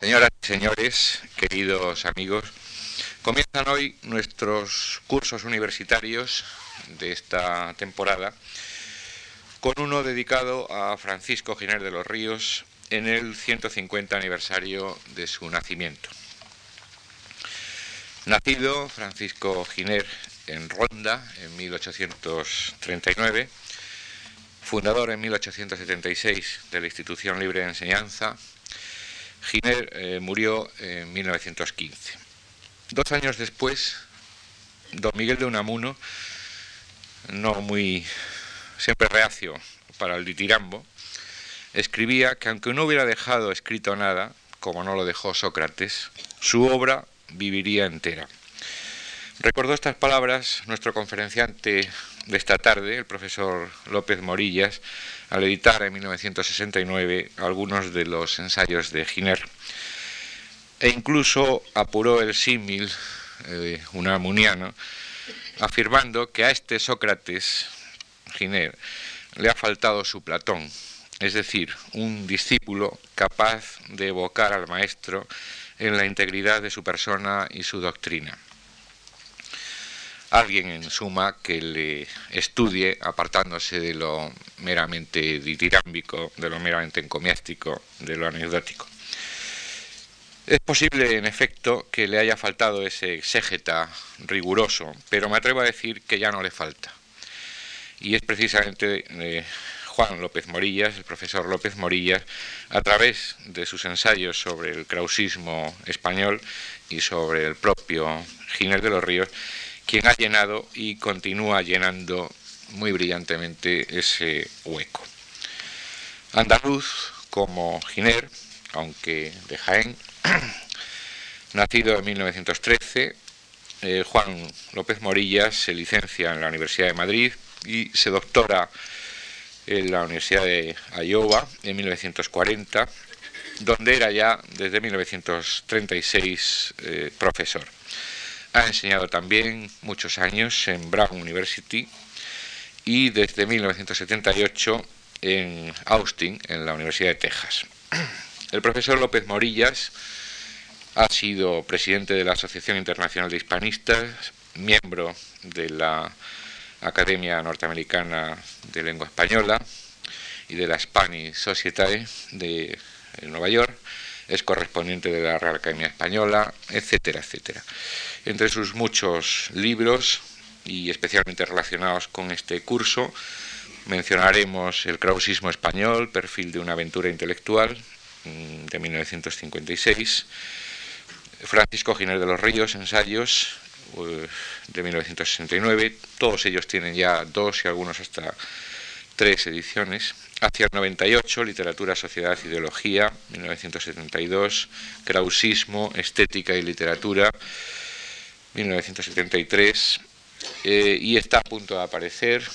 Señoras y señores, queridos amigos, comienzan hoy nuestros cursos universitarios de esta temporada con uno dedicado a Francisco Giner de los Ríos en el 150 aniversario de su nacimiento. Nacido Francisco Giner en Ronda en 1839, fundador en 1876 de la Institución Libre de Enseñanza, Giner eh, murió en 1915. Dos años después, don Miguel de Unamuno, no muy siempre reacio para el ditirambo, escribía que aunque no hubiera dejado escrito nada, como no lo dejó Sócrates, su obra viviría entera. Recordó estas palabras nuestro conferenciante de esta tarde, el profesor López Morillas, al editar en 1969 algunos de los ensayos de Giner. E incluso apuró el símil eh, unamuniano, afirmando que a este Sócrates, Giner, le ha faltado su Platón, es decir, un discípulo capaz de evocar al maestro en la integridad de su persona y su doctrina alguien en suma que le estudie apartándose de lo meramente ditirámbico, de lo meramente encomiástico, de lo anecdótico. Es posible, en efecto, que le haya faltado ese exégeta riguroso, pero me atrevo a decir que ya no le falta. Y es precisamente eh, Juan López Morillas, el profesor López Morillas, a través de sus ensayos sobre el krausismo español y sobre el propio Giner de los Ríos, quien ha llenado y continúa llenando muy brillantemente ese hueco. Andaluz como Giner, aunque de Jaén, nacido en 1913, eh, Juan López Morillas se licencia en la Universidad de Madrid y se doctora en la Universidad de Iowa en 1940, donde era ya desde 1936 eh, profesor. Ha enseñado también muchos años en Brown University y desde 1978 en Austin, en la Universidad de Texas. El profesor López Morillas ha sido presidente de la Asociación Internacional de Hispanistas, miembro de la Academia Norteamericana de Lengua Española y de la Spanish Society de Nueva York, es correspondiente de la Real Academia Española, etcétera, etcétera. Entre sus muchos libros y especialmente relacionados con este curso, mencionaremos El krausismo español, perfil de una aventura intelectual, mm, de 1956, Francisco Giner de los Ríos, ensayos, eh, de 1969, todos ellos tienen ya dos y algunos hasta tres ediciones, Hacia el 98, Literatura, Sociedad, Ideología, 1972, Krausismo, Estética y Literatura, 1973, eh, y está a punto de aparecer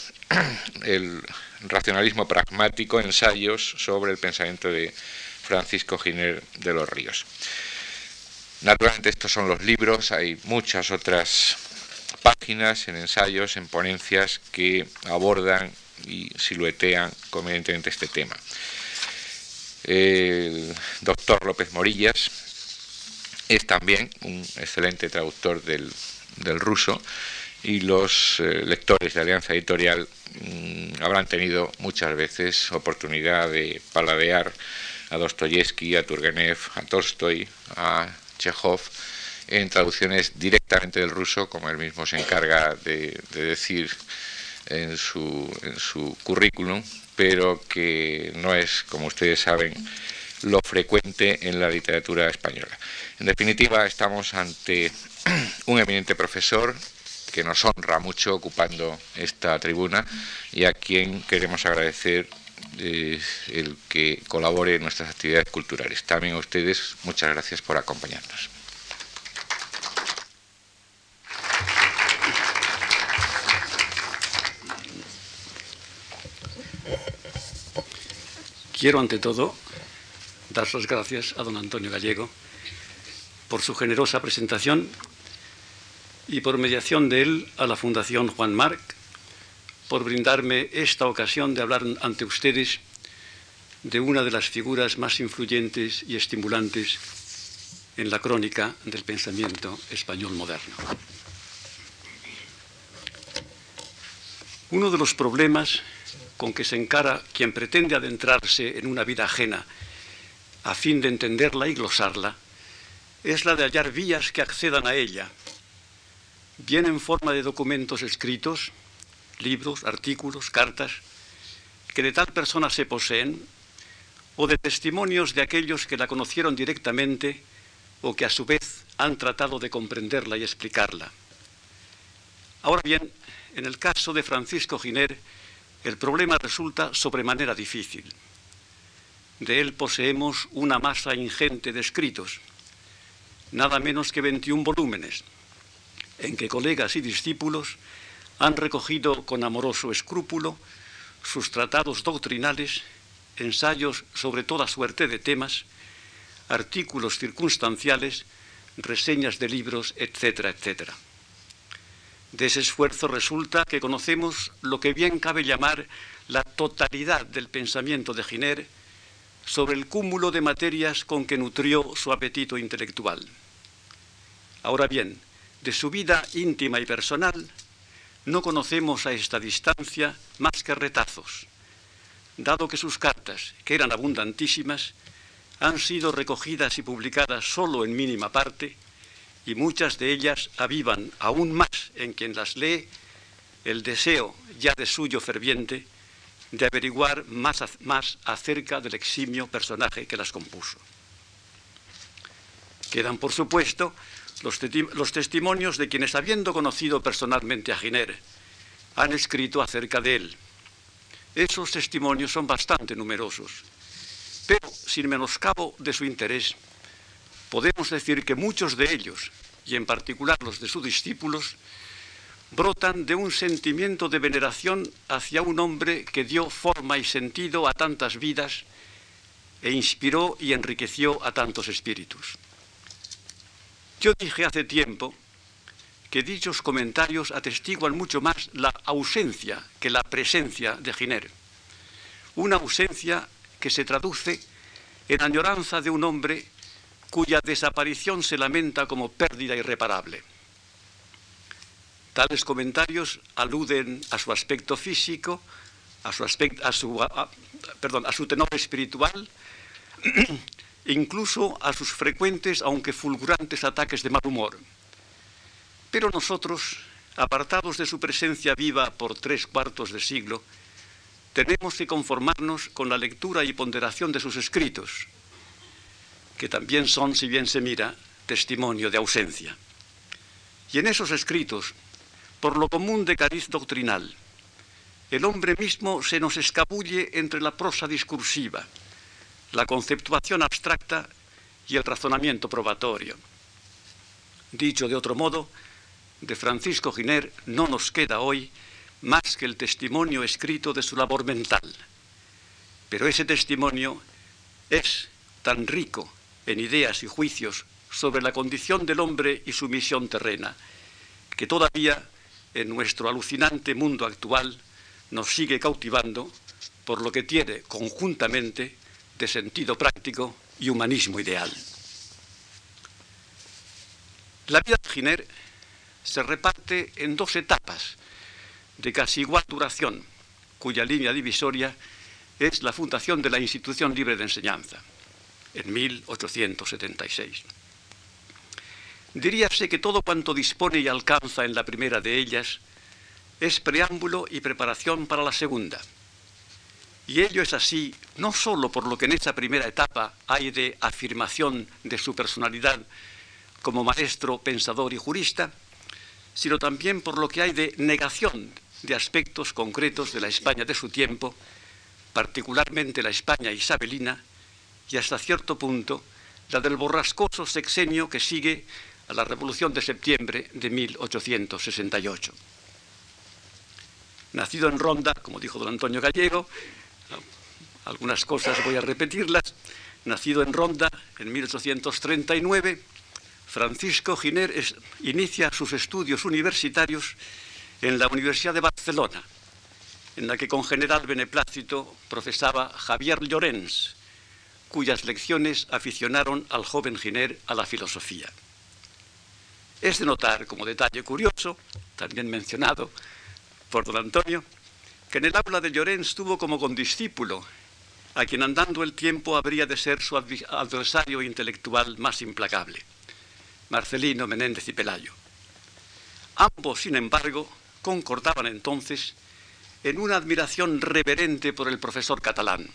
el racionalismo pragmático, ensayos sobre el pensamiento de Francisco Giner de los Ríos. Naturalmente estos son los libros, hay muchas otras páginas en ensayos, en ponencias que abordan y siluetean convenientemente este tema. El doctor López Morillas es también un excelente traductor del, ruso y los eh, lectores de Alianza Editorial mm, habrán tenido muchas veces oportunidad de paladear a Dostoyevsky, a Turgenev, a Tolstoy, a Chekhov en traducciones directamente del ruso, como él mismo se encarga de decir en su, en su currículum, pero que no es, como ustedes saben, lo frecuente en la literatura española. En definitiva, estamos ante un eminente profesor que nos honra mucho ocupando esta tribuna y a quien queremos agradecer eh, el que colabore en nuestras actividades culturales. También a ustedes, muchas gracias por acompañarnos. Quiero, ante todo, dar las gracias a don Antonio Gallego por su generosa presentación y por mediación de él a la Fundación Juan Marc por brindarme esta ocasión de hablar ante ustedes de una de las figuras más influyentes y estimulantes en la crónica del pensamiento español moderno. Uno de los problemas con que se encara quien pretende adentrarse en una vida ajena a fin de entenderla y glosarla es la de hallar vías que accedan a ella, bien en forma de documentos escritos, libros, artículos, cartas, que de tal persona se poseen, o de testimonios de aquellos que la conocieron directamente o que a su vez han tratado de comprenderla y explicarla. Ahora bien, en el caso de Francisco Giner, el problema resulta sobremanera difícil. De él poseemos una masa ingente de escritos, nada menos que 21 volúmenes, en que colegas y discípulos han recogido con amoroso escrúpulo sus tratados doctrinales, ensayos sobre toda suerte de temas, artículos circunstanciales, reseñas de libros, etcétera, etcétera. De ese esfuerzo resulta que conocemos lo que bien cabe llamar la totalidad del pensamiento de Giner sobre el cúmulo de materias con que nutrió su apetito intelectual. Ahora bien, de su vida íntima y personal, no conocemos a esta distancia más que retazos, dado que sus cartas, que eran abundantísimas, han sido recogidas y publicadas solo en mínima parte, y muchas de ellas avivan aún más en quien las lee el deseo, ya de suyo ferviente, de averiguar más, más acerca del eximio personaje que las compuso. Quedan, por supuesto, los, los, testimonios de quienes, habiendo conocido personalmente a Giner, han escrito acerca de él. Esos testimonios son bastante numerosos, pero sin menoscabo de su interés, podemos decir que muchos de ellos, y en particular los de sus discípulos, brotan de un sentimiento de veneración hacia un hombre que dio forma y sentido a tantas vidas e inspiró y enriqueció a tantos espíritus. Yo dije hace tiempo que dichos comentarios atestiguan mucho más la ausencia que la presencia de Giner. Una ausencia que se traduce en añoranza de un hombre cuya desaparición se lamenta como pérdida irreparable. Tales comentarios aluden a su aspecto físico, a su, a su, perdón, a su tenor espiritual incluso a sus frecuentes, aunque fulgurantes, ataques de mal humor. Pero nosotros, apartados de su presencia viva por tres cuartos de siglo, tenemos que conformarnos con la lectura y ponderación de sus escritos, que también son, si bien se mira, testimonio de ausencia. Y en esos escritos, por lo común de cariz doctrinal, el hombre mismo se nos escabulle entre la prosa discursiva, la conceptuación abstracta y el razonamiento probatorio. Dicho de otro modo, de Francisco Giner no nos queda hoy más que el testimonio escrito de su labor mental. Pero ese testimonio es tan rico en ideas y juicios sobre la condición del hombre y su misión terrena, que todavía en nuestro alucinante mundo actual nos sigue cautivando por lo que tiene conjuntamente de sentido práctico y humanismo ideal. La vida de Giner se reparte en dos etapas de casi igual duración, cuya línea divisoria es la fundación de la Institución Libre de Enseñanza, en 1876. Diríase que todo cuanto dispone y alcanza en la primera de ellas es preámbulo y preparación para la segunda, y ello es así no sólo por lo que en esa primera etapa hay de afirmación de su personalidad como maestro, pensador y jurista, sino también por lo que hay de negación de aspectos concretos de la España de su tiempo, particularmente la España isabelina y hasta cierto punto la del borrascoso sexenio que sigue a la Revolución de septiembre de 1868. Nacido en Ronda, como dijo don Antonio Gallego, algunas cosas voy a repetirlas. Nacido en Ronda en 1839, Francisco Giner inicia sus estudios universitarios en la Universidad de Barcelona, en la que con general beneplácito profesaba Javier Llorens, cuyas lecciones aficionaron al joven Giner a la filosofía. Es de notar, como detalle curioso, también mencionado por don Antonio, que en el aula de Llorens tuvo como condiscípulo a quien andando el tiempo habría de ser su adversario intelectual más implacable, Marcelino Menéndez y Pelayo. Ambos, sin embargo, concordaban entonces en una admiración reverente por el profesor catalán.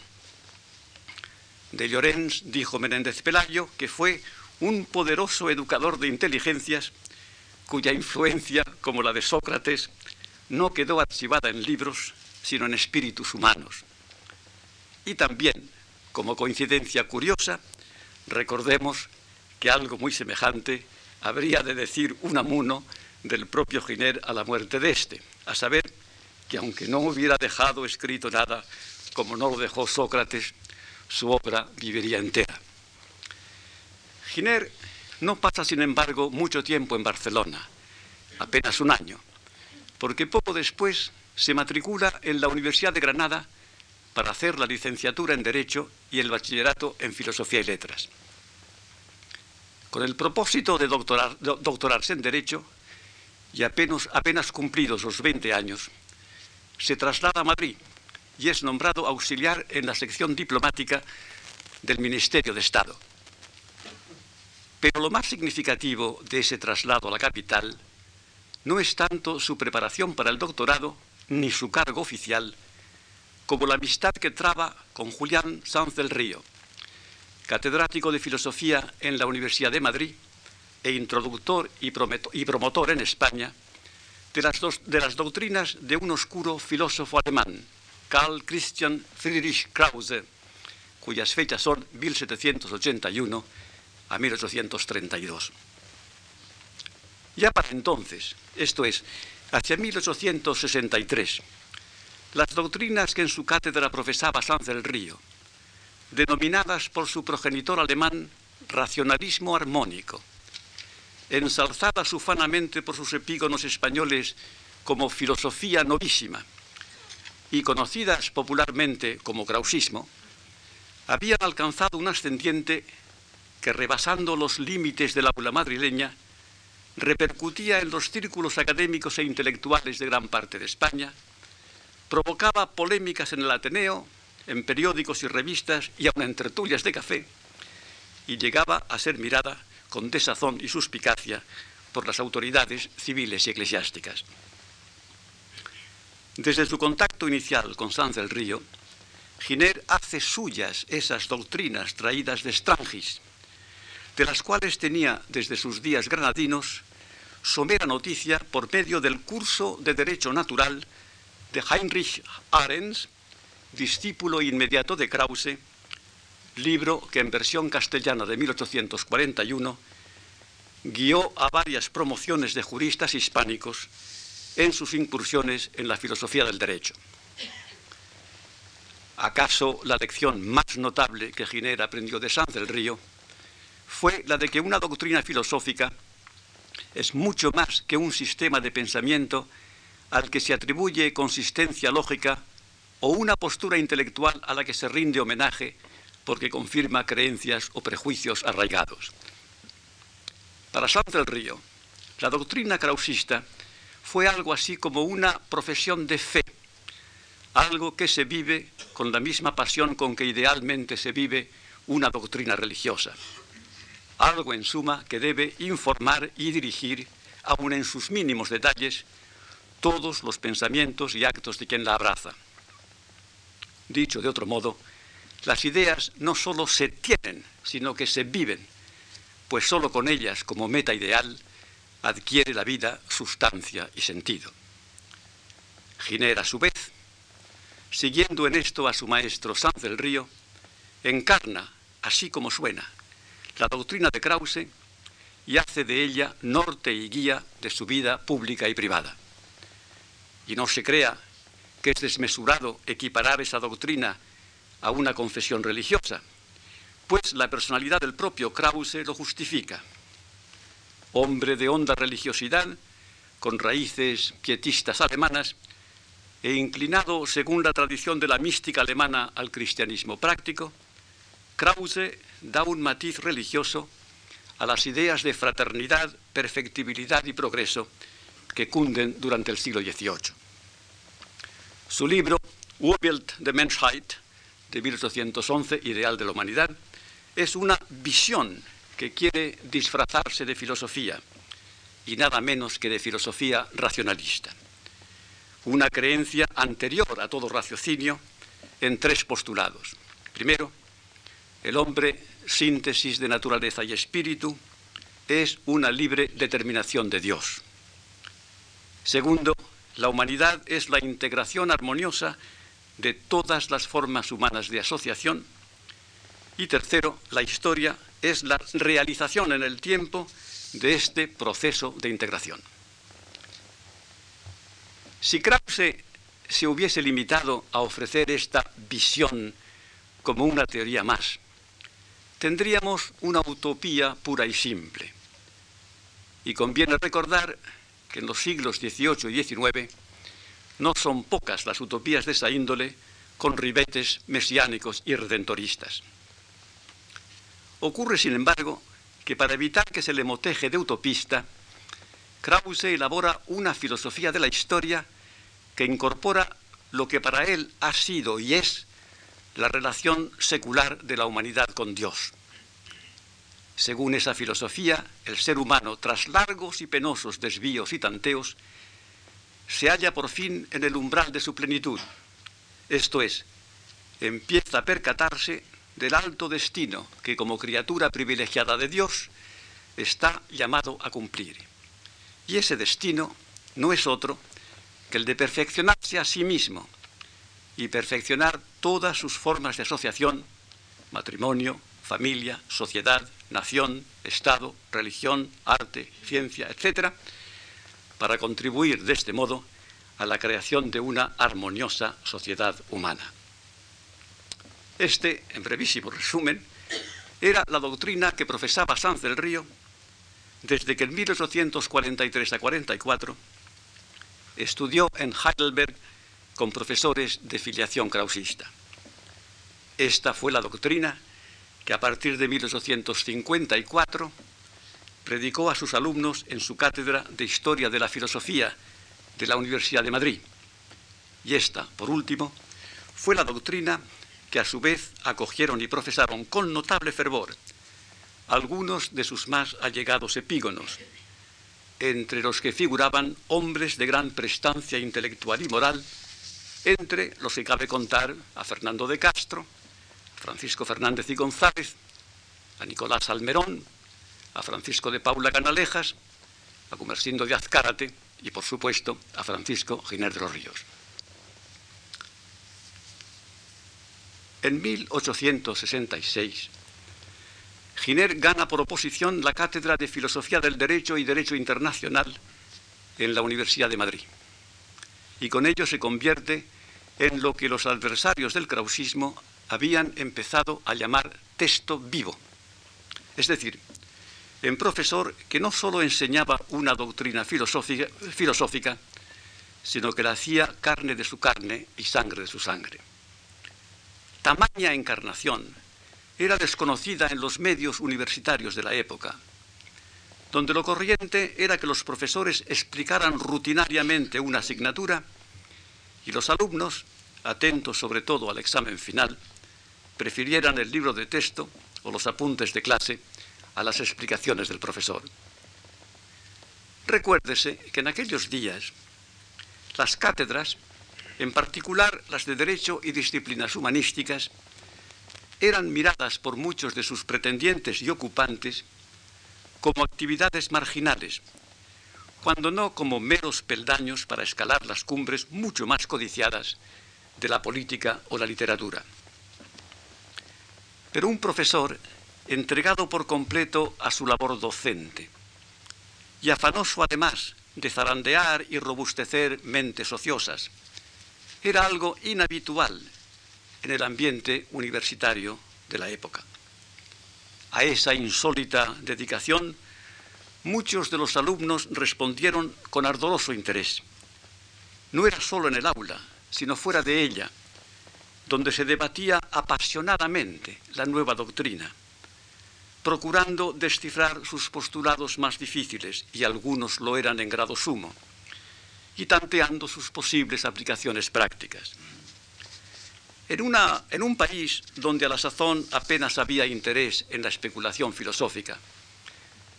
De Llorens dijo Menéndez Pelayo que fue un poderoso educador de inteligencias cuya influencia, como la de Sócrates, no quedó archivada en libros, sino en espíritus humanos. Y también, como coincidencia curiosa, recordemos que algo muy semejante habría de decir un amuno del propio Giner a la muerte de éste, a saber que aunque no hubiera dejado escrito nada, como no lo dejó Sócrates, su obra viviría entera. Giner no pasa, sin embargo, mucho tiempo en Barcelona, apenas un año, porque poco después se matricula en la Universidad de Granada para hacer la licenciatura en Derecho y el bachillerato en Filosofía y Letras. Con el propósito de doctorarse en Derecho, y apenas, cumplidos los 20 años, se traslada a Madrid y es nombrado auxiliar en la sección diplomática del Ministerio de Estado. Pero lo más significativo de ese traslado a la capital no es tanto su preparación para el doctorado ni su cargo oficial, como la amistad que traba con Julián Sanz del Río, catedrático de Filosofía en la Universidad de Madrid e introductor y, promotor en España de las, de las doctrinas de un oscuro filósofo alemán, Karl Christian Friedrich Krause, cuyas fechas son 1781 a 1832. Ya para entonces, esto es, hacia 1863, las doctrinas que en su cátedra profesaba Sanz del Río, denominadas por su progenitor alemán racionalismo armónico, ensalzadas ufanamente por sus epígonos españoles como filosofía novísima y conocidas popularmente como krausismo, habían alcanzado un ascendiente que, rebasando los límites de la aula madrileña, repercutía en los círculos académicos e intelectuales de gran parte de España, provocaba polémicas en el Ateneo, en periódicos y revistas y aun en tertulias de café, y llegaba a ser mirada con desazón y suspicacia por las autoridades civiles y eclesiásticas. Desde su contacto inicial con Sanz del Río, Giner hace suyas esas doctrinas traídas de Strangis, de las cuales tenía desde sus días granadinos somera noticia por medio del curso de Derecho Natural de Heinrich Arens, discípulo inmediato de Krause, libro que en versión castellana de 1841 guió a varias promociones de juristas hispánicos en sus incursiones en la filosofía del derecho. ¿Acaso la lección más notable que Giner aprendió de Sanz del Río fue la de que una doctrina filosófica es mucho más que un sistema de pensamiento al que se atribuye consistencia lógica o una postura intelectual a la que se rinde homenaje porque confirma creencias o prejuicios arraigados. Para Sanz del Río, la doctrina krausista fue algo así como una profesión de fe, algo que se vive con la misma pasión con que idealmente se vive una doctrina religiosa, algo en suma que debe informar y dirigir, aun en sus mínimos detalles, todos los pensamientos y actos de quien la abraza. Dicho de otro modo, las ideas no solo se tienen, sino que se viven, pues solo con ellas como meta ideal adquiere la vida sustancia y sentido. Giner, a su vez, siguiendo en esto a su maestro Sanz del Río, encarna, así como suena, la doctrina de Krause y hace de ella norte y guía de su vida pública y privada. Y no se crea que es desmesurado equiparar esa doctrina a una confesión religiosa, pues la personalidad del propio Krause lo justifica. Hombre de honda religiosidad, con raíces pietistas alemanas, e inclinado, según la tradición de la mística alemana, al cristianismo práctico, Krause da un matiz religioso a las ideas de fraternidad, perfectibilidad y progreso que cunden durante el siglo XVIII. Su libro, Urbild der Menschheit, de 1811, Ideal de la Humanidad, es una visión que quiere disfrazarse de filosofía y nada menos que de filosofía racionalista. Una creencia anterior a todo raciocinio en tres postulados. Primero, el hombre, síntesis de naturaleza y espíritu, es una libre determinación de Dios. Segundo, la humanidad es la integración armoniosa de todas las formas humanas de asociación. Y tercero, la historia es la realización en el tiempo de este proceso de integración. Si Krause se hubiese limitado a ofrecer esta visión como una teoría más, tendríamos una utopía pura y simple. Y conviene recordar que en los siglos XVIII y XIX no son pocas las utopías de esa índole con ribetes mesiánicos y redentoristas. Ocurre, sin embargo, que para evitar que se le moteje de utopista, Krause elabora una filosofía de la historia que incorpora lo que para él ha sido y es la relación secular de la humanidad con Dios. Según esa filosofía, el ser humano, tras largos y penosos desvíos y tanteos, se halla por fin en el umbral de su plenitud. Esto es, empieza a percatarse del alto destino que como criatura privilegiada de Dios está llamado a cumplir. Y ese destino no es otro que el de perfeccionarse a sí mismo y perfeccionar todas sus formas de asociación, matrimonio, familia, sociedad, nación, Estado, religión, arte, ciencia, etc., para contribuir de este modo a la creación de una armoniosa sociedad humana. Este, en brevísimo resumen, era la doctrina que profesaba Sanz del Río desde que en 1843 a 44 estudió en Heidelberg con profesores de filiación krausista. Esta fue la doctrina que a partir de 1854 predicó a sus alumnos en su cátedra de Historia de la Filosofía de la Universidad de Madrid. Y esta, por último, fue la doctrina que a su vez acogieron y profesaron con notable fervor algunos de sus más allegados epígonos, entre los que figuraban hombres de gran prestancia intelectual y moral, entre los que cabe contar a Fernando de Castro, a Francisco Fernández y González, a Nicolás Almerón, a Francisco de Paula Canalejas, a Gumersindo de Azcárate y, por supuesto, a Francisco Giner de los Ríos. En 1866, Giner gana por oposición la cátedra de Filosofía del Derecho y Derecho Internacional en la Universidad de Madrid. Y con ello se convierte en lo que los adversarios del krausismo habían empezado a llamar texto vivo. Es decir, en profesor que no sólo enseñaba una doctrina filosófica, filosófica, sino que la hacía carne de su carne y sangre de su sangre. Tamaña encarnación era desconocida en los medios universitarios de la época, donde lo corriente era que los profesores explicaran rutinariamente una asignatura y los alumnos, atentos sobre todo al examen final, prefirieran el libro de texto o los apuntes de clase a las explicaciones del profesor. Recuérdese que en aquellos días las cátedras, en particular las de Derecho y disciplinas humanísticas, eran miradas por muchos de sus pretendientes y ocupantes como actividades marginales, cuando no como meros peldaños para escalar las cumbres mucho más codiciadas de la política o la literatura. Pero un profesor entregado por completo a su labor docente y afanoso además de zarandear y robustecer mentes ociosas. Era algo inhabitual en el ambiente universitario de la época. A esa insólita dedicación, muchos de los alumnos respondieron con ardoroso interés. No era solo en el aula, sino fuera de ella, donde se debatía apasionadamente la nueva doctrina, procurando descifrar sus postulados más difíciles, y algunos lo eran en grado sumo, y tanteando sus posibles aplicaciones prácticas. En, una, en un país donde a la sazón apenas había interés en la especulación filosófica,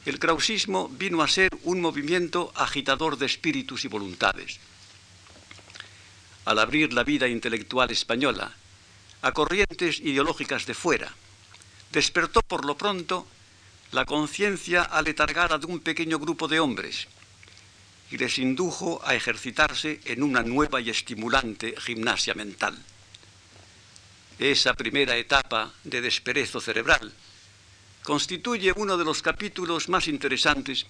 el krausismo vino a ser un movimiento agitador de espíritus y voluntades. Al abrir la vida intelectual española a corrientes ideológicas de fuera, despertó por lo pronto la conciencia aletargada de un pequeño grupo de hombres y les indujo a ejercitarse en una nueva y estimulante gimnasia mental esa primera etapa de desperezo cerebral, constituye uno de los capítulos más interesantes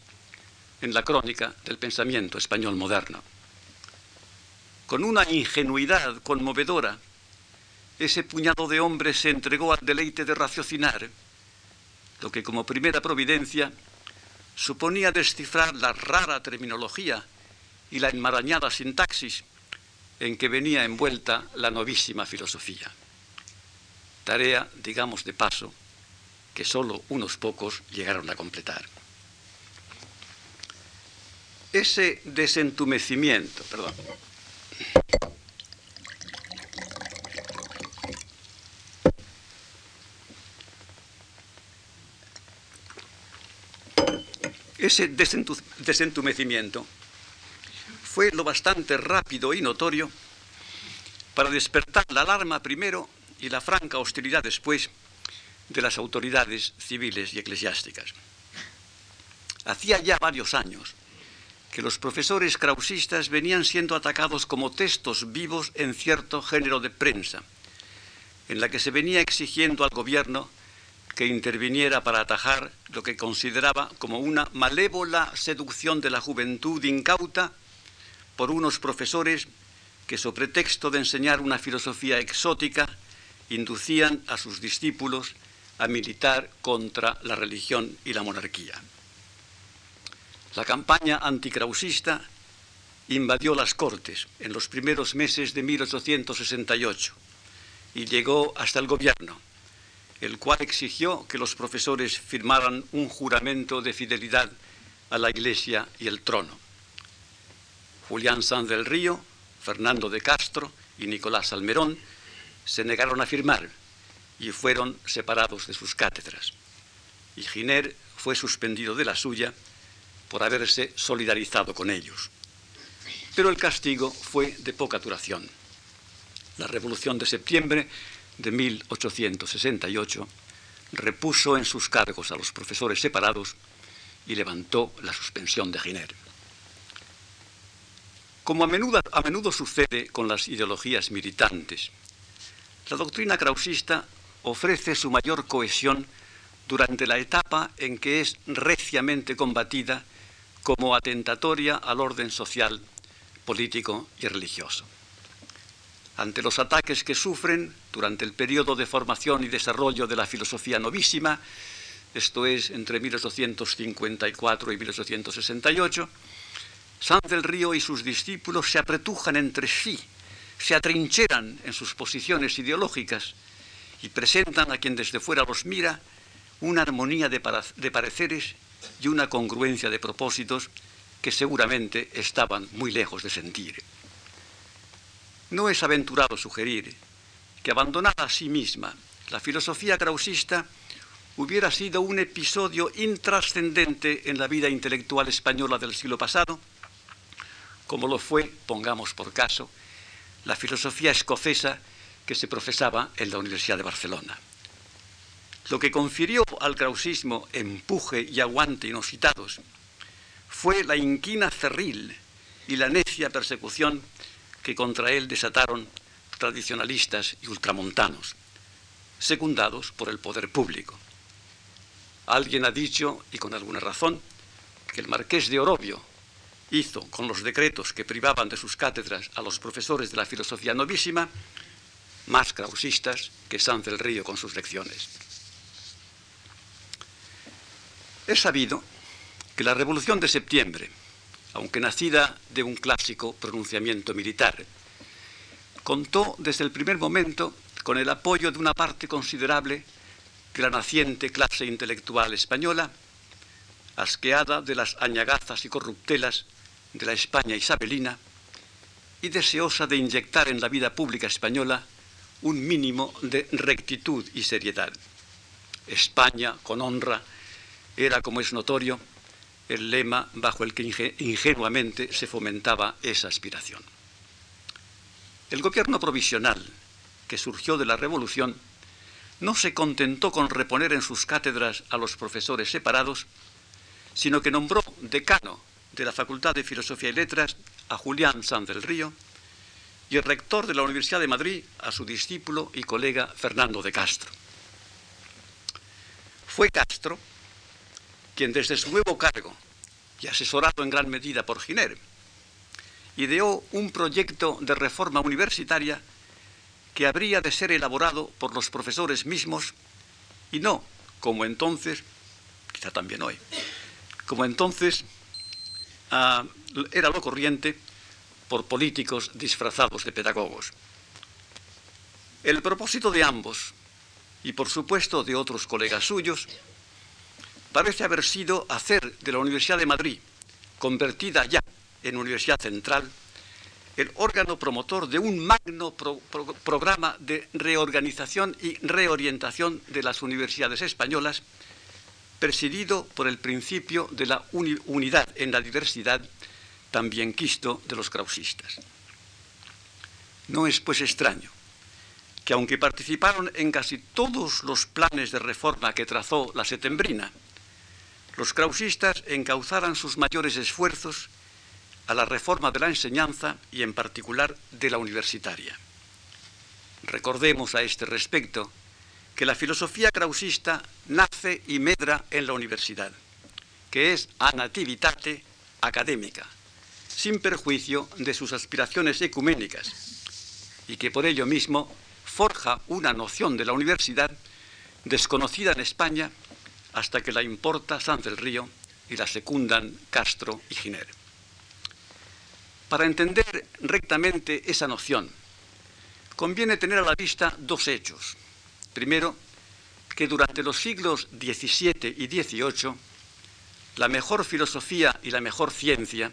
en la crónica del pensamiento español moderno. Con una ingenuidad conmovedora, ese puñado de hombres se entregó al deleite de raciocinar, lo que como primera providencia suponía descifrar la rara terminología y la enmarañada sintaxis en que venía envuelta la novísima filosofía tarea, digamos de paso, que solo unos pocos llegaron a completar. Ese desentumecimiento, perdón, ese desentumecimiento fue lo bastante rápido y notorio para despertar la alarma primero y la franca hostilidad después de las autoridades civiles y eclesiásticas. Hacía ya varios años que los profesores krausistas venían siendo atacados como textos vivos en cierto género de prensa, en la que se venía exigiendo al gobierno que interviniera para atajar lo que consideraba como una malévola seducción de la juventud incauta por unos profesores que, sobre pretexto de enseñar una filosofía exótica, inducían a sus discípulos a militar contra la religión y la monarquía. La campaña anticrausista invadió las Cortes en los primeros meses de 1868 y llegó hasta el gobierno, el cual exigió que los profesores firmaran un juramento de fidelidad a la Iglesia y el trono. Julián Sanz del Río, Fernando de Castro y Nicolás Almerón se negaron a firmar y fueron separados de sus cátedras. Y Giner fue suspendido de la suya por haberse solidarizado con ellos. Pero el castigo fue de poca duración. La Revolución de septiembre de 1868 repuso en sus cargos a los profesores separados y levantó la suspensión de Giner. Como a menudo, a menudo sucede con las ideologías militantes, la doctrina krausista ofrece su mayor cohesión durante la etapa en que es reciamente combatida como atentatoria al orden social, político y religioso. Ante los ataques que sufren durante el periodo de formación y desarrollo de la filosofía novísima, esto es entre 1854 y 1868, San del Río y sus discípulos se apretujan entre sí se atrincheran en sus posiciones ideológicas y presentan a quien desde fuera los mira una armonía de, pareceres y una congruencia de propósitos que seguramente estaban muy lejos de sentir. No es aventurado sugerir que abandonada a sí misma la filosofía krausista hubiera sido un episodio intrascendente en la vida intelectual española del siglo pasado, como lo fue, pongamos por caso, la filosofía escocesa que se profesaba en la Universidad de Barcelona. Lo que confirió al krausismo empuje y aguante inusitados fue la inquina cerril y la necia persecución que contra él desataron tradicionalistas y ultramontanos, secundados por el poder público. Alguien ha dicho, y con alguna razón, que el marqués de Orobio, hizo con los decretos que privaban de sus cátedras a los profesores de la filosofía novísima, más krausistas que Sanz del Río con sus lecciones. Es sabido que la Revolución de Septiembre, aunque nacida de un clásico pronunciamiento militar, contó desde el primer momento con el apoyo de una parte considerable de la naciente clase intelectual española, asqueada de las añagazas y corruptelas de la España isabelina y deseosa de inyectar en la vida pública española un mínimo de rectitud y seriedad. España, con honra, era, como es notorio, el lema bajo el que ingenuamente se fomentaba esa aspiración. El gobierno provisional, que surgió de la Revolución, no se contentó con reponer en sus cátedras a los profesores separados, sino que nombró decano de la Facultad de Filosofía y Letras a Julián Sanz del Río y rector de la Universidad de Madrid a su discípulo y colega Fernando de Castro. Fue Castro quien desde su nuevo cargo, y asesorado en gran medida por Giner, ideó un proyecto de reforma universitaria que habría de ser elaborado por los profesores mismos y no, como entonces, quizá también hoy, como entonces ah, era lo corriente, por políticos disfrazados de pedagogos. El propósito de ambos, y por supuesto de otros colegas suyos, parece haber sido hacer de la Universidad de Madrid, convertida ya en Universidad Central, el órgano promotor de un magno programa de reorganización y reorientación de las universidades españolas, presidido por el principio de la unidad en la diversidad, también quisto de los krausistas. No es pues extraño que aunque participaron en casi todos los planes de reforma que trazó la setembrina, los krausistas encauzaran sus mayores esfuerzos a la reforma de la enseñanza y en particular de la universitaria. Recordemos a este respecto que la filosofía krausista nace y medra en la universidad, que es a nativitate académica, sin perjuicio de sus aspiraciones ecuménicas, y que por ello mismo forja una noción de la universidad desconocida en España hasta que la importa Sanz del Río y la secundan Castro y Giner. Para entender rectamente esa noción, conviene tener a la vista dos hechos. Primero, que durante los siglos XVII y XVIII, la mejor filosofía y la mejor ciencia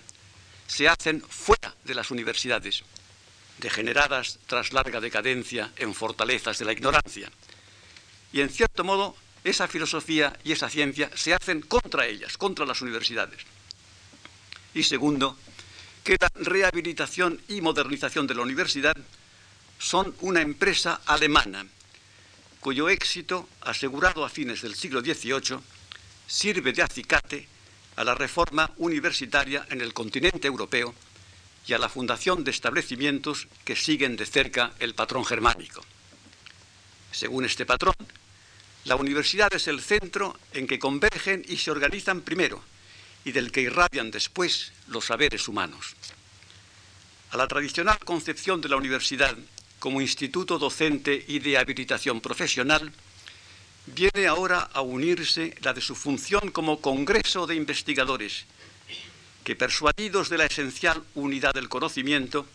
se hacen fuera de las universidades, degeneradas tras larga decadencia en fortalezas de la ignorancia. Y en cierto modo esa filosofía y esa ciencia se hacen contra ellas, contra las universidades. Y segundo, que la rehabilitación y modernización de la universidad son una empresa alemana, cuyo éxito, asegurado a fines del siglo XVIII, sirve de acicate a la reforma universitaria en el continente europeo y a la fundación de establecimientos que siguen de cerca el patrón germánico. Según este patrón, la universidad es el centro en que convergen y se organizan primero y del que irradian después los saberes humanos. A la tradicional concepción de la universidad como instituto docente y de habilitación profesional, viene ahora a unirse la de su función como congreso de investigadores, que persuadidos de la esencial unidad del conocimiento,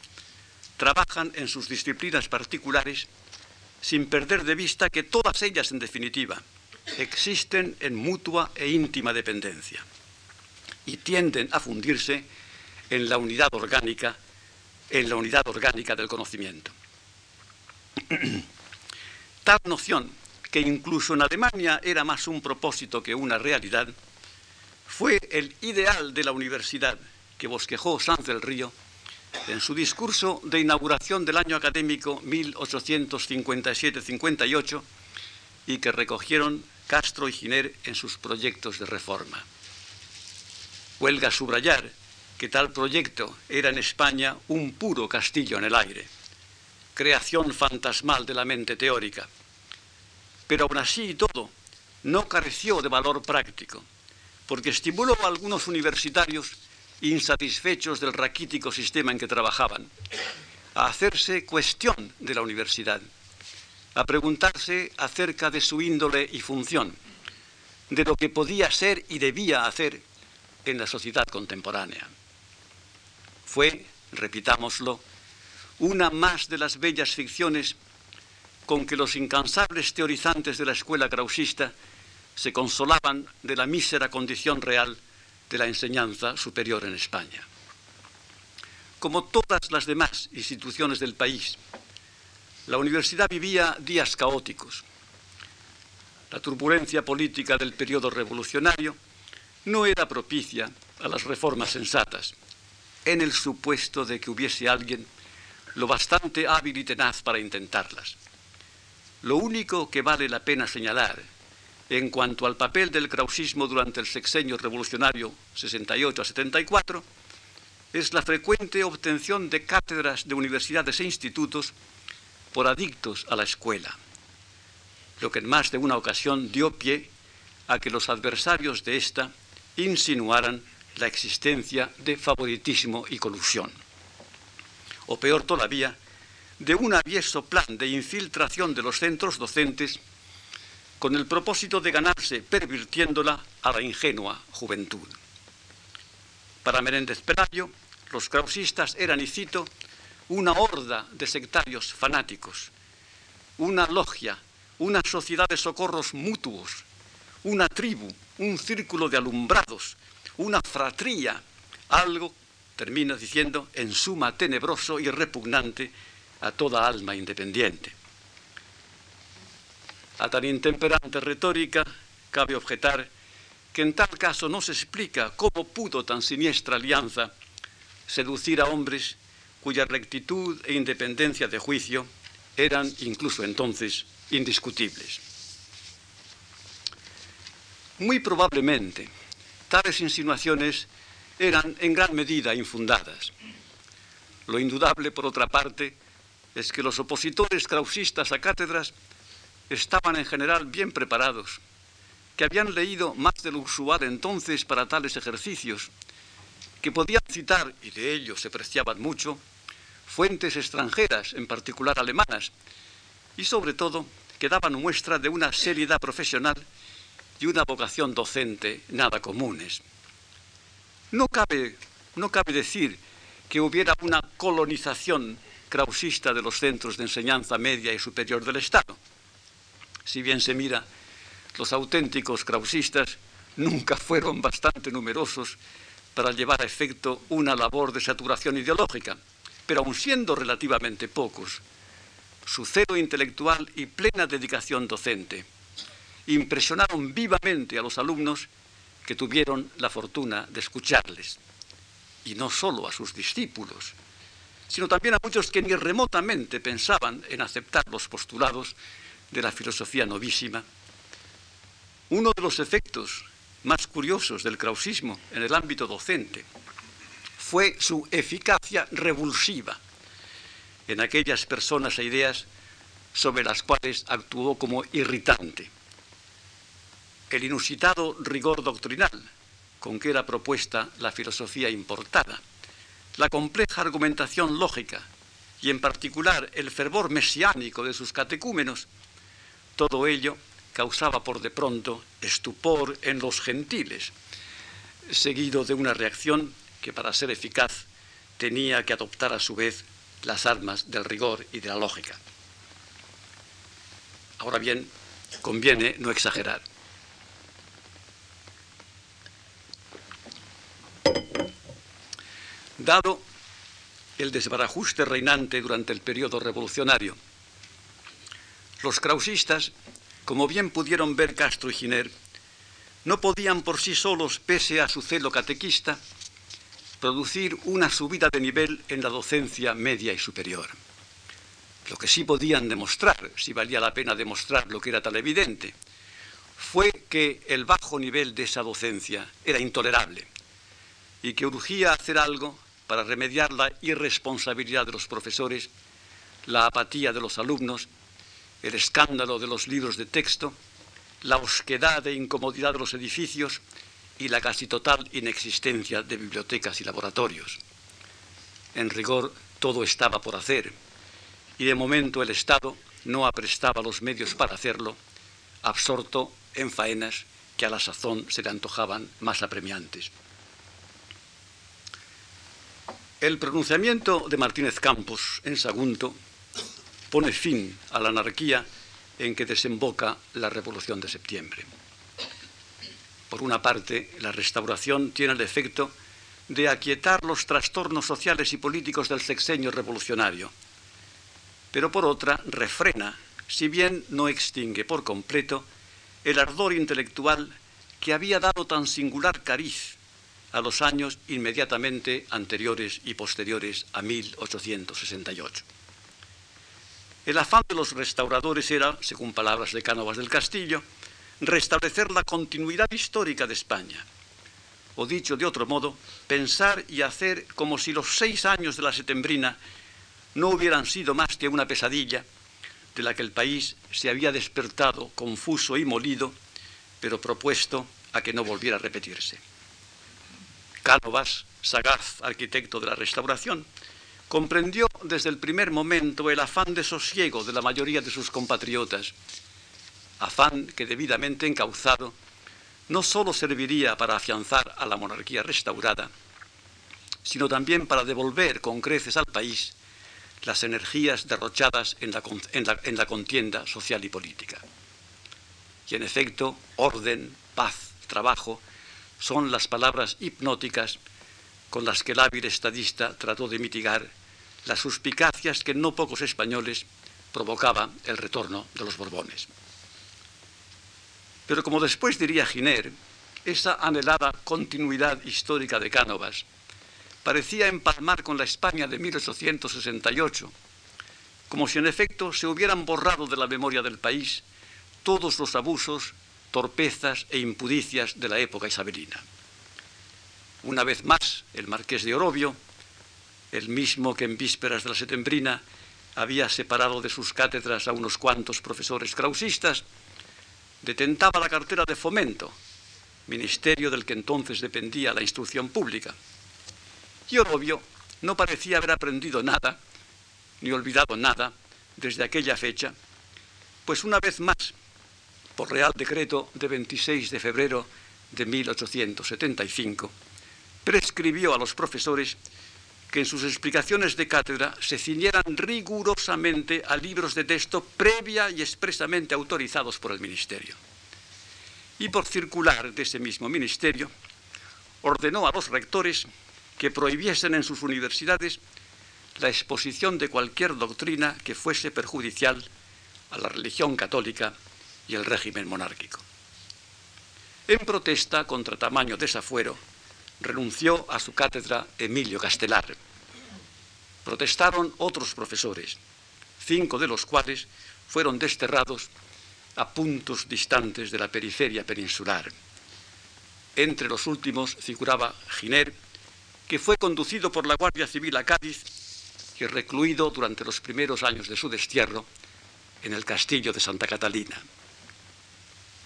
trabajan en sus disciplinas particulares sin perder de vista que todas ellas, en definitiva, existen en mutua e íntima dependencia y tienden a fundirse en la unidad orgánica, en la unidad orgánica del conocimiento. Tal noción, que incluso en Alemania era más un propósito que una realidad, fue el ideal de la universidad que bosquejó Sanz del Río en su discurso de inauguración del año académico 1857-58 y que recogieron Castro y Giner en sus proyectos de reforma. Huelga subrayar que tal proyecto era en España un puro castillo en el aire, creación fantasmal de la mente teórica. Pero aún así y todo, no careció de valor práctico, porque estimuló a algunos universitarios insatisfechos del raquítico sistema en que trabajaban, a hacerse cuestión de la universidad, a preguntarse acerca de su índole y función, de lo que podía ser y debía hacer en la sociedad contemporánea. Fue, repitámoslo, una más de las bellas ficciones con que los incansables teorizantes de la escuela krausista se consolaban de la mísera condición real de la enseñanza superior en España. Como todas las demás instituciones del país, la universidad vivía días caóticos. La turbulencia política del periodo revolucionario no era propicia a las reformas sensatas, en el supuesto de que hubiese alguien lo bastante hábil y tenaz para intentarlas. Lo único que vale la pena señalar en cuanto al papel del krausismo durante el sexenio revolucionario 68 a 74 es la frecuente obtención de cátedras de universidades e institutos por adictos a la escuela, lo que en más de una ocasión dio pie a que los adversarios de ésta insinuaran la existencia de favoritismo y colusión. O peor todavía, de un avieso plan de infiltración de los centros docentes con el propósito de ganarse pervirtiéndola a la ingenua juventud. Para Menéndez Pelayo, los krausistas eran, y cito, una horda de sectarios fanáticos, una logia, una sociedad de socorros mutuos, una tribu, un círculo de alumbrados, una fratría, algo, termina diciendo, en suma tenebroso y repugnante a toda alma independiente. A tan intemperante retórica cabe objetar que en tal caso no se explica cómo pudo tan siniestra alianza seducir a hombres cuya rectitud e independencia de juicio eran incluso entonces indiscutibles. Muy probablemente, tales insinuaciones eran en gran medida infundadas. Lo indudable, por otra parte, es que los opositores krausistas a cátedras estaban en general bien preparados, que habían leído más de lo usual entonces para tales ejercicios, que podían citar, y de ello se preciaban mucho, fuentes extranjeras, en particular alemanas, y sobre todo que daban muestra de una seriedad profesional y una vocación docente nada comunes. No cabe, no cabe decir que hubiera una colonización krausista de los centros de enseñanza media y superior del Estado. Si bien se mira, los auténticos krausistas nunca fueron bastante numerosos para llevar a efecto una labor de saturación ideológica pero aun siendo relativamente pocos, su celo intelectual y plena dedicación docente impresionaron vivamente a los alumnos que tuvieron la fortuna de escucharles, y no solo a sus discípulos, sino también a muchos que ni remotamente pensaban en aceptar los postulados de la filosofía novísima. Uno de los efectos más curiosos del krausismo en el ámbito docente fue su eficacia revulsiva en aquellas personas e ideas sobre las cuales actuó como irritante. El inusitado rigor doctrinal con que era propuesta la filosofía importada, la compleja argumentación lógica y en particular el fervor mesiánico de sus catecúmenos, todo ello causaba por de pronto estupor en los gentiles, seguido de una reacción que para ser eficaz tenía que adoptar a su vez las armas del rigor y de la lógica. Ahora bien, conviene no exagerar. Dado el desbarajuste reinante durante el periodo revolucionario, los krausistas, como bien pudieron ver Castro y Giner, no podían por sí solos, pese a su celo catequista, producir una subida de nivel en la docencia media y superior. Lo que sí podían demostrar, si valía la pena demostrar lo que era tan evidente, fue que el bajo nivel de esa docencia era intolerable y que urgía hacer algo para remediar la irresponsabilidad de los profesores, la apatía de los alumnos, el escándalo de los libros de texto, la osquedad e incomodidad de los edificios y la casi total inexistencia de bibliotecas y laboratorios. En rigor, todo estaba por hacer, y de momento el Estado no aprestaba los medios para hacerlo, absorto en faenas que a la sazón se le antojaban más apremiantes. El pronunciamiento de Martínez Campos en Sagunto pone fin a la anarquía en que desemboca la Revolución de Septiembre. Por una parte, la restauración tiene el efecto de aquietar los trastornos sociales y políticos del sexenio revolucionario, pero por otra refrena, si bien no extingue por completo, el ardor intelectual que había dado tan singular cariz a los años inmediatamente anteriores y posteriores a 1868. El afán de los restauradores era, según palabras de Cánovas del Castillo, restablecer la continuidad histórica de España, o dicho de otro modo, pensar y hacer como si los seis años de la setembrina no hubieran sido más que una pesadilla de la que el país se había despertado confuso y molido, pero propuesto a que no volviera a repetirse. Cánovas, sagaz arquitecto de la restauración, comprendió desde el primer momento el afán de sosiego de la mayoría de sus compatriotas, afán que debidamente encauzado no sólo serviría para afianzar a la monarquía restaurada, sino también para devolver con creces al país las energías derrochadas en la, en la, contienda social y política. Y en efecto, orden, paz, trabajo, son las palabras hipnóticas con las que el hábil estadista trató de mitigar las suspicacias que no pocos españoles provocaba el retorno de los Borbones. Pero como después diría Giner, esa anhelada continuidad histórica de Cánovas parecía empalmar con la España de 1868, como si en efecto se hubieran borrado de la memoria del país todos los abusos, torpezas e impudicias de la época isabelina. Una vez más, el marqués de Orobio, el mismo que en vísperas de la setembrina había separado de sus cátedras a unos cuantos profesores krausistas, detentaba la cartera de fomento, ministerio del que entonces dependía la instrucción pública. Y Orobio no parecía haber aprendido nada, ni olvidado nada, desde aquella fecha, pues una vez más por Real Decreto de 26 de febrero de 1875, prescribió a los profesores que en sus explicaciones de cátedra se ciñeran rigurosamente a libros de texto previa y expresamente autorizados por el Ministerio. Y por circular de ese mismo Ministerio, ordenó a los rectores que prohibiesen en sus universidades la exposición de cualquier doctrina que fuese perjudicial a la religión católica y el régimen monárquico. En protesta contra tamaño desafuero, renunció a su cátedra Emilio Castelar. Protestaron otros profesores, cinco de los cuales fueron desterrados a puntos distantes de la periferia peninsular. Entre los últimos figuraba Giner, que fue conducido por la Guardia Civil a Cádiz y recluido durante los primeros años de su destierro en el castillo de Santa Catalina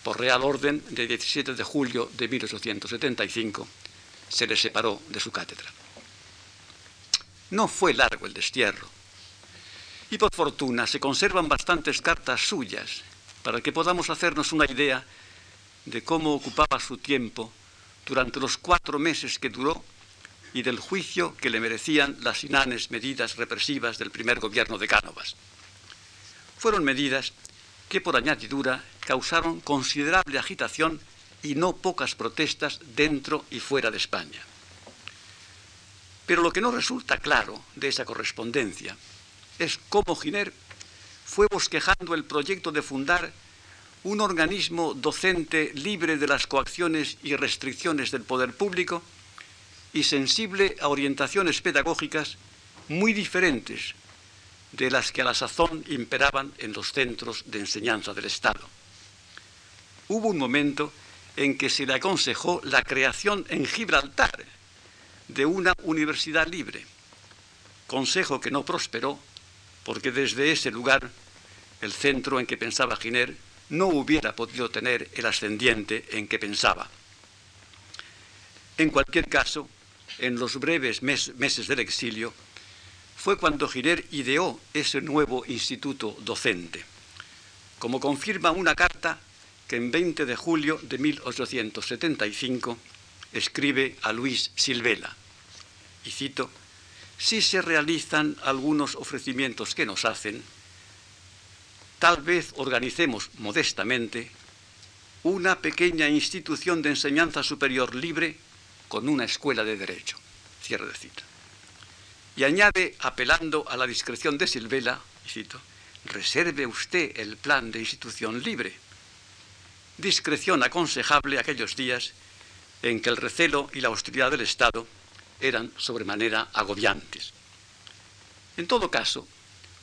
por Real Orden de 17 de julio de 1875, se le separó de su cátedra. No fue largo el destierro, y por fortuna se conservan bastantes cartas suyas para que podamos hacernos una idea de cómo ocupaba su tiempo durante los cuatro meses que duró y del juicio que le merecían las inanes medidas represivas del primer gobierno de Cánovas. Fueron medidas que por añadidura causaron considerable agitación y no pocas protestas dentro y fuera de España. Pero lo que no resulta claro de esa correspondencia es cómo Giner fue bosquejando el proyecto de fundar un organismo docente libre de las coacciones y restricciones del poder público y sensible a orientaciones pedagógicas muy diferentes de las que a la sazón imperaban en los centros de enseñanza del Estado. Hubo un momento en que se le aconsejó la creación en Gibraltar de una universidad libre, consejo que no prosperó porque desde ese lugar el centro en que pensaba Giner no hubiera podido tener el ascendiente en que pensaba. En cualquier caso, en los breves meses del exilio, fue cuando Giner ideó ese nuevo instituto docente, como confirma una carta que en 20 de julio de 1875 escribe a Luis Silvela, y cito, si se realizan algunos ofrecimientos que nos hacen, tal vez organicemos modestamente una pequeña institución de enseñanza superior libre con una escuela de derecho. Cierre de cita. Y añade, apelando a la discreción de Silvela, y cito, reserve usted el plan de institución libre. Discreción aconsejable aquellos días en que el recelo y la hostilidad del Estado eran sobremanera agobiantes. En todo caso,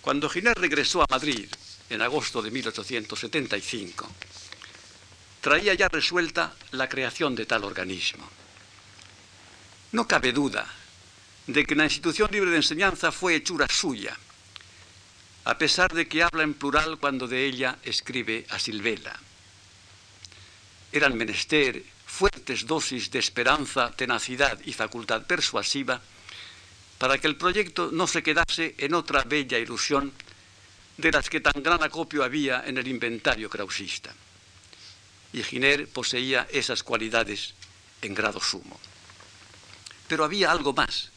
cuando Giner regresó a Madrid en agosto de 1875, traía ya resuelta la creación de tal organismo. No cabe duda de que la institución libre de enseñanza fue hechura suya, a pesar de que habla en plural cuando de ella escribe a Silvela. Eran menester fuertes dosis de esperanza, tenacidad y facultad persuasiva para que el proyecto no se quedase en otra bella ilusión de las que tan gran acopio había en el inventario krausista. Y Giner poseía esas cualidades en grado sumo. Pero había algo más,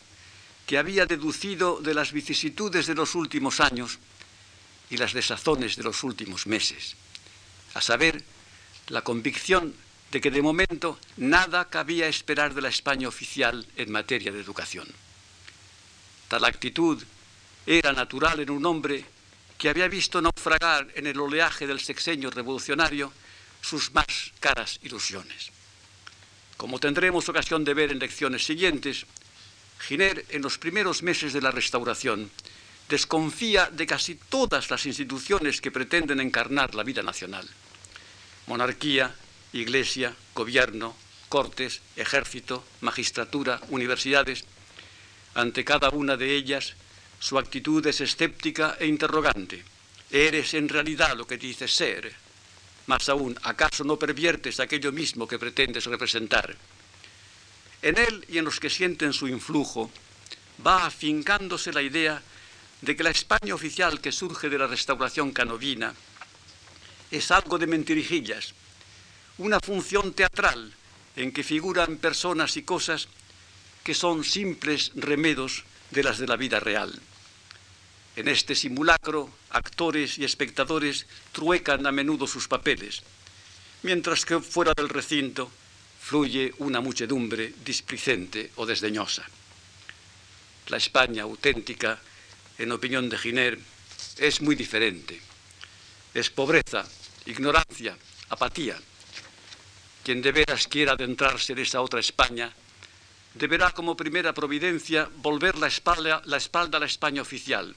que había deducido de las vicisitudes de los últimos años y las desazones de los últimos meses, a saber, la convicción de que de momento nada cabía esperar de la España oficial en materia de educación. Tal actitud era natural en un hombre que había visto naufragar en el oleaje del sexenio revolucionario sus más caras ilusiones. Como tendremos ocasión de ver en lecciones siguientes, Giner, en los primeros meses de la restauración, desconfía de casi todas las instituciones que pretenden encarnar la vida nacional. Monarquía, iglesia, gobierno, cortes, ejército, magistratura, universidades, ante cada una de ellas, su actitud es escéptica e interrogante. ¿Eres en realidad lo que dices ser? Más aún, ¿acaso no perviertes aquello mismo que pretendes representar? En él y en los que sienten su influjo, va afincándose la idea de que la España oficial que surge de la restauración canovina es algo de mentirijillas, una función teatral en que figuran personas y cosas que son simples remedos de las de la vida real. En este simulacro, actores y espectadores truecan a menudo sus papeles, mientras que fuera del recinto fluye una muchedumbre displicente o desdeñosa. La España auténtica, en opinión de Giner, es muy diferente. Es pobreza, ignorancia, apatía. Quien de veras quiera adentrarse en esa otra España deberá como primera providencia volver la espalda, a la España oficial,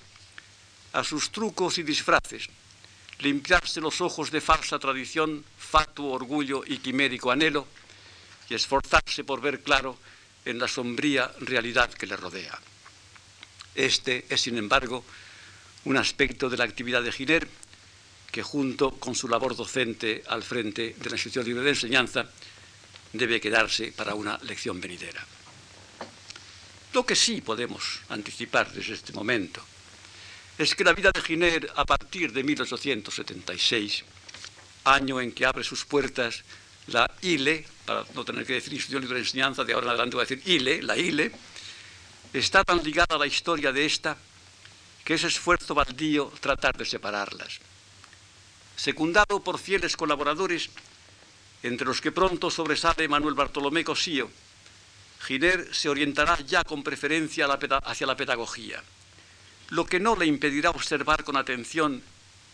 a sus trucos y disfraces, limpiarse los ojos de falsa tradición, fatuo orgullo y quimérico anhelo, y esforzarse por ver claro en la sombría realidad que le rodea. Este es, sin embargo, un aspecto de la actividad de Giner que, junto con su labor docente al frente de la Institución Libre de Enseñanza, debe quedarse para una lección venidera. Lo que sí podemos anticipar desde este momento es que la vida de Giner, a partir de 1876, año en que abre sus puertas la ILE, para no tener que decir Institución Libre de Enseñanza, de ahora en adelante voy a decir ILE, la ILE, está tan ligada a la historia de esta que es esfuerzo baldío tratar de separarlas. Secundado por fieles colaboradores, entre los que pronto sobresale Manuel Bartolomé Cosío, Giner se orientará ya con preferencia hacia la pedagogía, lo que no le impedirá observar con atención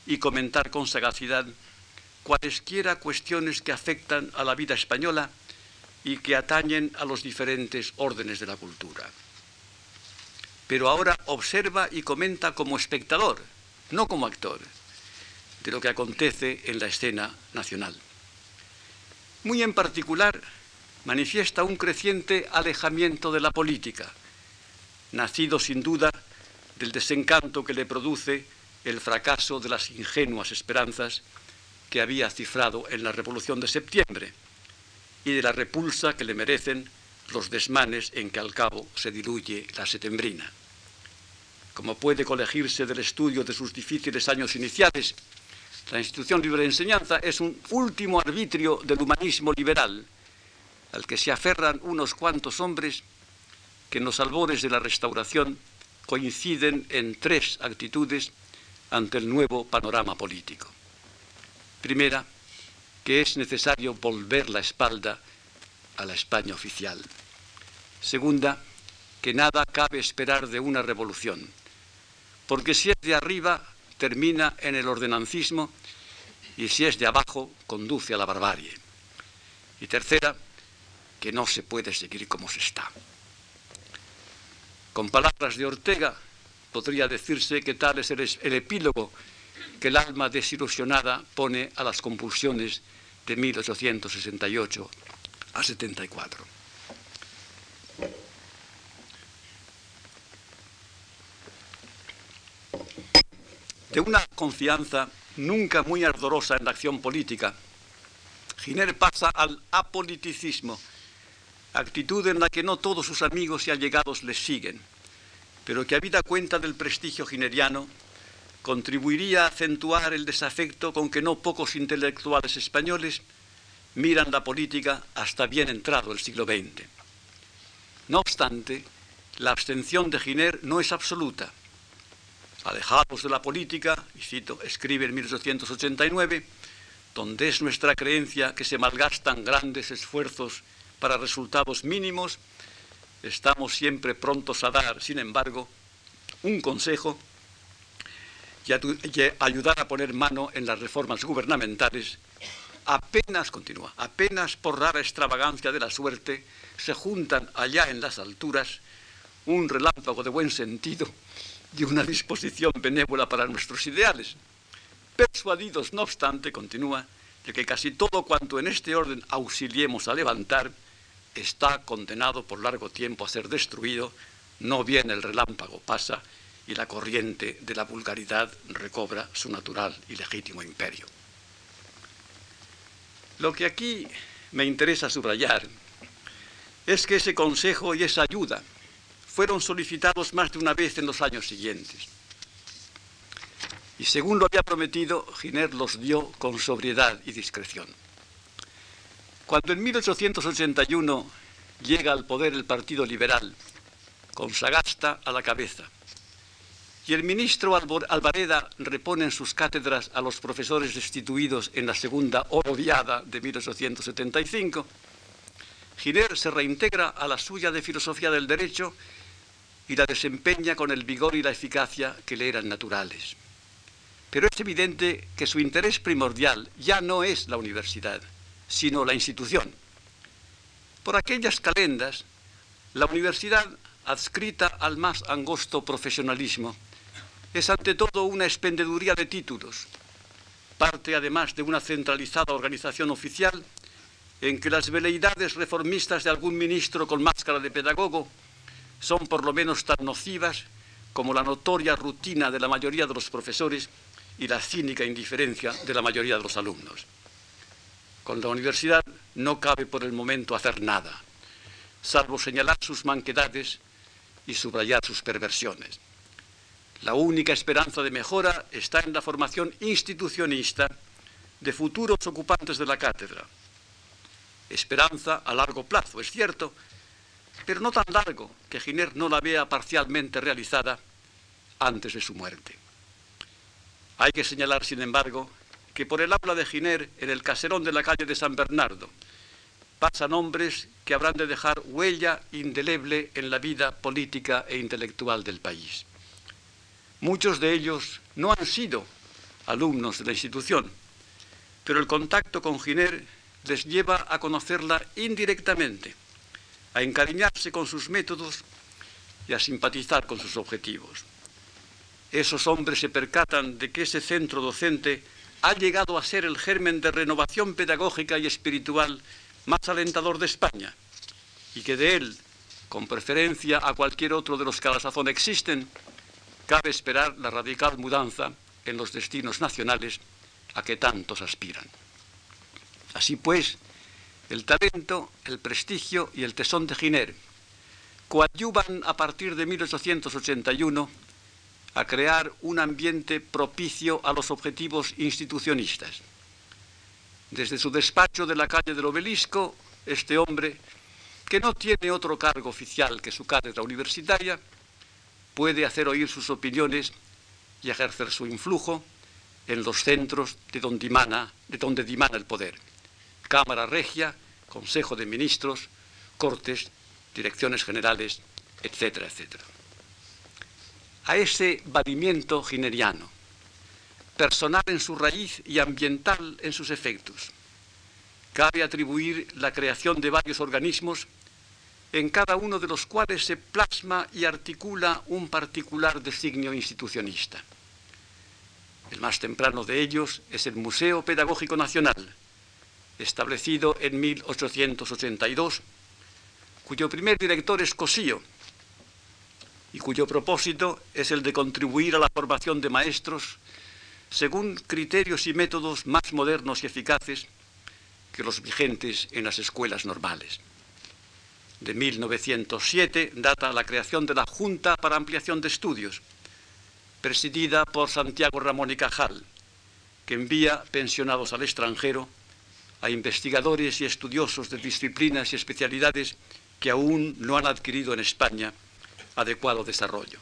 y comentar con sagacidad cualesquiera cuestiones que afectan a la vida española y que atañen a los diferentes órdenes de la cultura. Pero ahora observa y comenta como espectador, no como actor, de lo que acontece en la escena nacional. Muy en particular, manifiesta un creciente alejamiento de la política, nacido sin duda del desencanto que le produce el fracaso de las ingenuas esperanzas que había cifrado en la Revolución de septiembre y de la repulsa que le merecen los desmanes en que al cabo se diluye la setembrina. Como puede colegirse del estudio de sus difíciles años iniciales, la institución libre de enseñanza es un último arbitrio del humanismo liberal, al que se aferran unos cuantos hombres que en los albores de la restauración coinciden en tres actitudes ante el nuevo panorama político. Primera, que es necesario volver la espalda a la España oficial. Segunda, que nada cabe esperar de una revolución, porque si es de arriba termina en el ordenancismo y si es de abajo conduce a la barbarie. Y tercera, que no se puede seguir como se está. Con palabras de Ortega, podría decirse que tal es el, epílogo que el alma desilusionada pone a las convulsiones de 1868 a 74. De una confianza nunca muy ardorosa en la acción política, Giner pasa al apoliticismo, actitud en la que no todos sus amigos y allegados les siguen, pero que habida cuenta del prestigio gineriano, contribuiría a acentuar el desafecto con que no pocos intelectuales españoles miran la política hasta bien entrado el siglo XX. No obstante, la abstención de Giner no es absoluta. Alejados de la política, y cito, escribe en 1889, donde es nuestra creencia que se malgastan grandes esfuerzos para resultados mínimos, estamos siempre prontos a dar, sin embargo, un consejo y, ayudar a poner mano en las reformas gubernamentales. Apenas, continúa, apenas por rara extravagancia de la suerte, se juntan allá en las alturas un relámpago de buen sentido y una disposición benévola para nuestros ideales. Persuadidos, no obstante, continúa, de que casi todo cuanto en este orden auxiliemos a levantar, está condenado por largo tiempo a ser destruido, no bien el relámpago pasa y la corriente de la vulgaridad recobra su natural y legítimo imperio. Lo que aquí me interesa subrayar es que ese consejo y esa ayuda fueron solicitados más de una vez en los años siguientes. Y según lo había prometido, Giner los dio con sobriedad y discreción. Cuando en 1881 llega al poder el Partido Liberal, con Sagasta a la cabeza, y el ministro Alvareda repone en sus cátedras a los profesores destituidos en la segunda odiada de 1875, Giner se reintegra a la suya de filosofía del derecho y la desempeña con el vigor y la eficacia que le eran naturales. Pero es evidente que su interés primordial ya no es la universidad, sino la institución. Por aquellas calendas, la universidad, adscrita al más angosto profesionalismo, es ante todo una expendeduría de títulos, parte además de una centralizada organización oficial en que las veleidades reformistas de algún ministro con máscara de pedagogo son por lo menos tan nocivas como la notoria rutina de la mayoría de los profesores y la cínica indiferencia de la mayoría de los alumnos. Con la universidad no cabe por el momento hacer nada, salvo señalar sus manquedades y subrayar sus perversiones. La única esperanza de mejora está en la formación institucionista de futuros ocupantes de la cátedra. Esperanza a largo plazo, es cierto, pero no tan largo que Giner no la vea parcialmente realizada antes de su muerte. Hay que señalar, sin embargo, que por el habla de Giner en el caserón de la calle de San Bernardo pasan hombres que habrán de dejar huella indeleble en la vida política e intelectual del país. Muchos de ellos no han sido alumnos de la institución, pero el contacto con Giner les lleva a conocerla indirectamente, a encariñarse con sus métodos y a simpatizar con sus objetivos. Esos hombres se percatan de que ese centro docente ha llegado a ser el germen de renovación pedagógica y espiritual más alentador de España y que de él, con preferencia a cualquier otro de los que a la sazón existen, cabe esperar la radical mudanza en los destinos nacionales a que tantos aspiran. Así pues, el talento, el prestigio y el tesón de Giner coadyuvan a partir de 1881 a crear un ambiente propicio a los objetivos institucionistas. Desde su despacho de la calle del Obelisco, este hombre, que no tiene otro cargo oficial que su cátedra universitaria, puede hacer oír sus opiniones y ejercer su influjo en los centros de donde dimana, de donde dimana el poder. Cámara Regia, Consejo de Ministros, Cortes, Direcciones Generales, etcétera, etcétera. A ese vadimiento gineriano, personal en su raíz y ambiental en sus efectos, cabe atribuir la creación de varios organismos en cada uno de los cuales se plasma y articula un particular designio institucionista. El más temprano de ellos es el Museo Pedagógico Nacional, establecido en 1882, cuyo primer director es Cosío, y cuyo propósito es el de contribuir a la formación de maestros según criterios y métodos más modernos y eficaces que los vigentes en las escuelas normales. De 1907 data la creación de la Junta para Ampliación de Estudios, presidida por Santiago Ramón y Cajal, que envía pensionados al extranjero a investigadores y estudiosos de disciplinas y especialidades que aún no han adquirido en España adecuado desarrollo.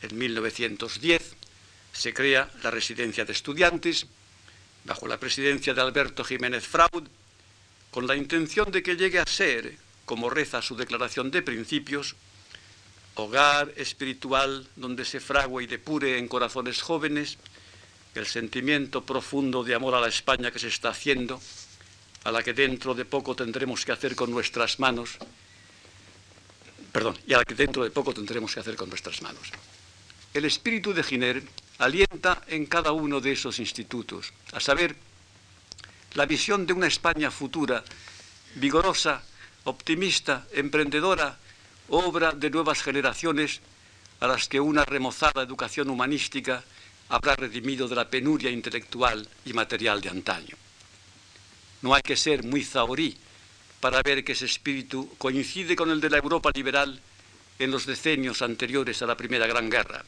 En 1910 se crea la Residencia de Estudiantes, bajo la presidencia de Alberto Jiménez Fraud, con la intención de que llegue a ser, como reza su declaración de principios, hogar espiritual donde se frague y depure en corazones jóvenes el sentimiento profundo de amor a la España que se está haciendo, a la que dentro de poco tendremos que hacer con nuestras manos, perdón, y a la que dentro de poco tendremos que hacer con nuestras manos. El espíritu de Giner alienta en cada uno de esos institutos, a saber, la visión de una España futura, vigorosa, optimista, emprendedora, obra de nuevas generaciones a las que una remozada educación humanística habrá redimido de la penuria intelectual y material de antaño. No hay que ser muy zahorí para ver que ese espíritu coincide con el de la Europa liberal en los decenios anteriores a la Primera Gran Guerra,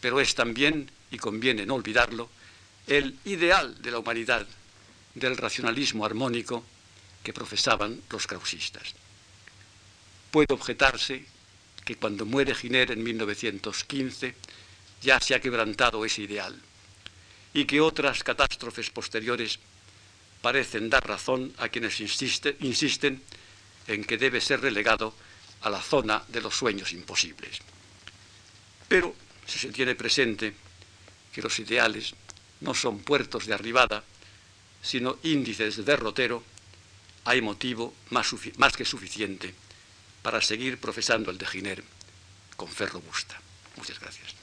pero es también, y conviene no olvidarlo, el ideal de la humanidad, del racionalismo armónico que profesaban los krausistas. Puede objetarse que cuando muere Giner en 1915 ya se ha quebrantado ese ideal y que otras catástrofes posteriores parecen dar razón a quienes insisten en que debe ser relegado a la zona de los sueños imposibles. Pero si se tiene presente que los ideales no son puertos de arribada, sino índices de derrotero, hay motivo más, que suficiente para seguir profesando el de Giner con fe robusta. Muchas gracias.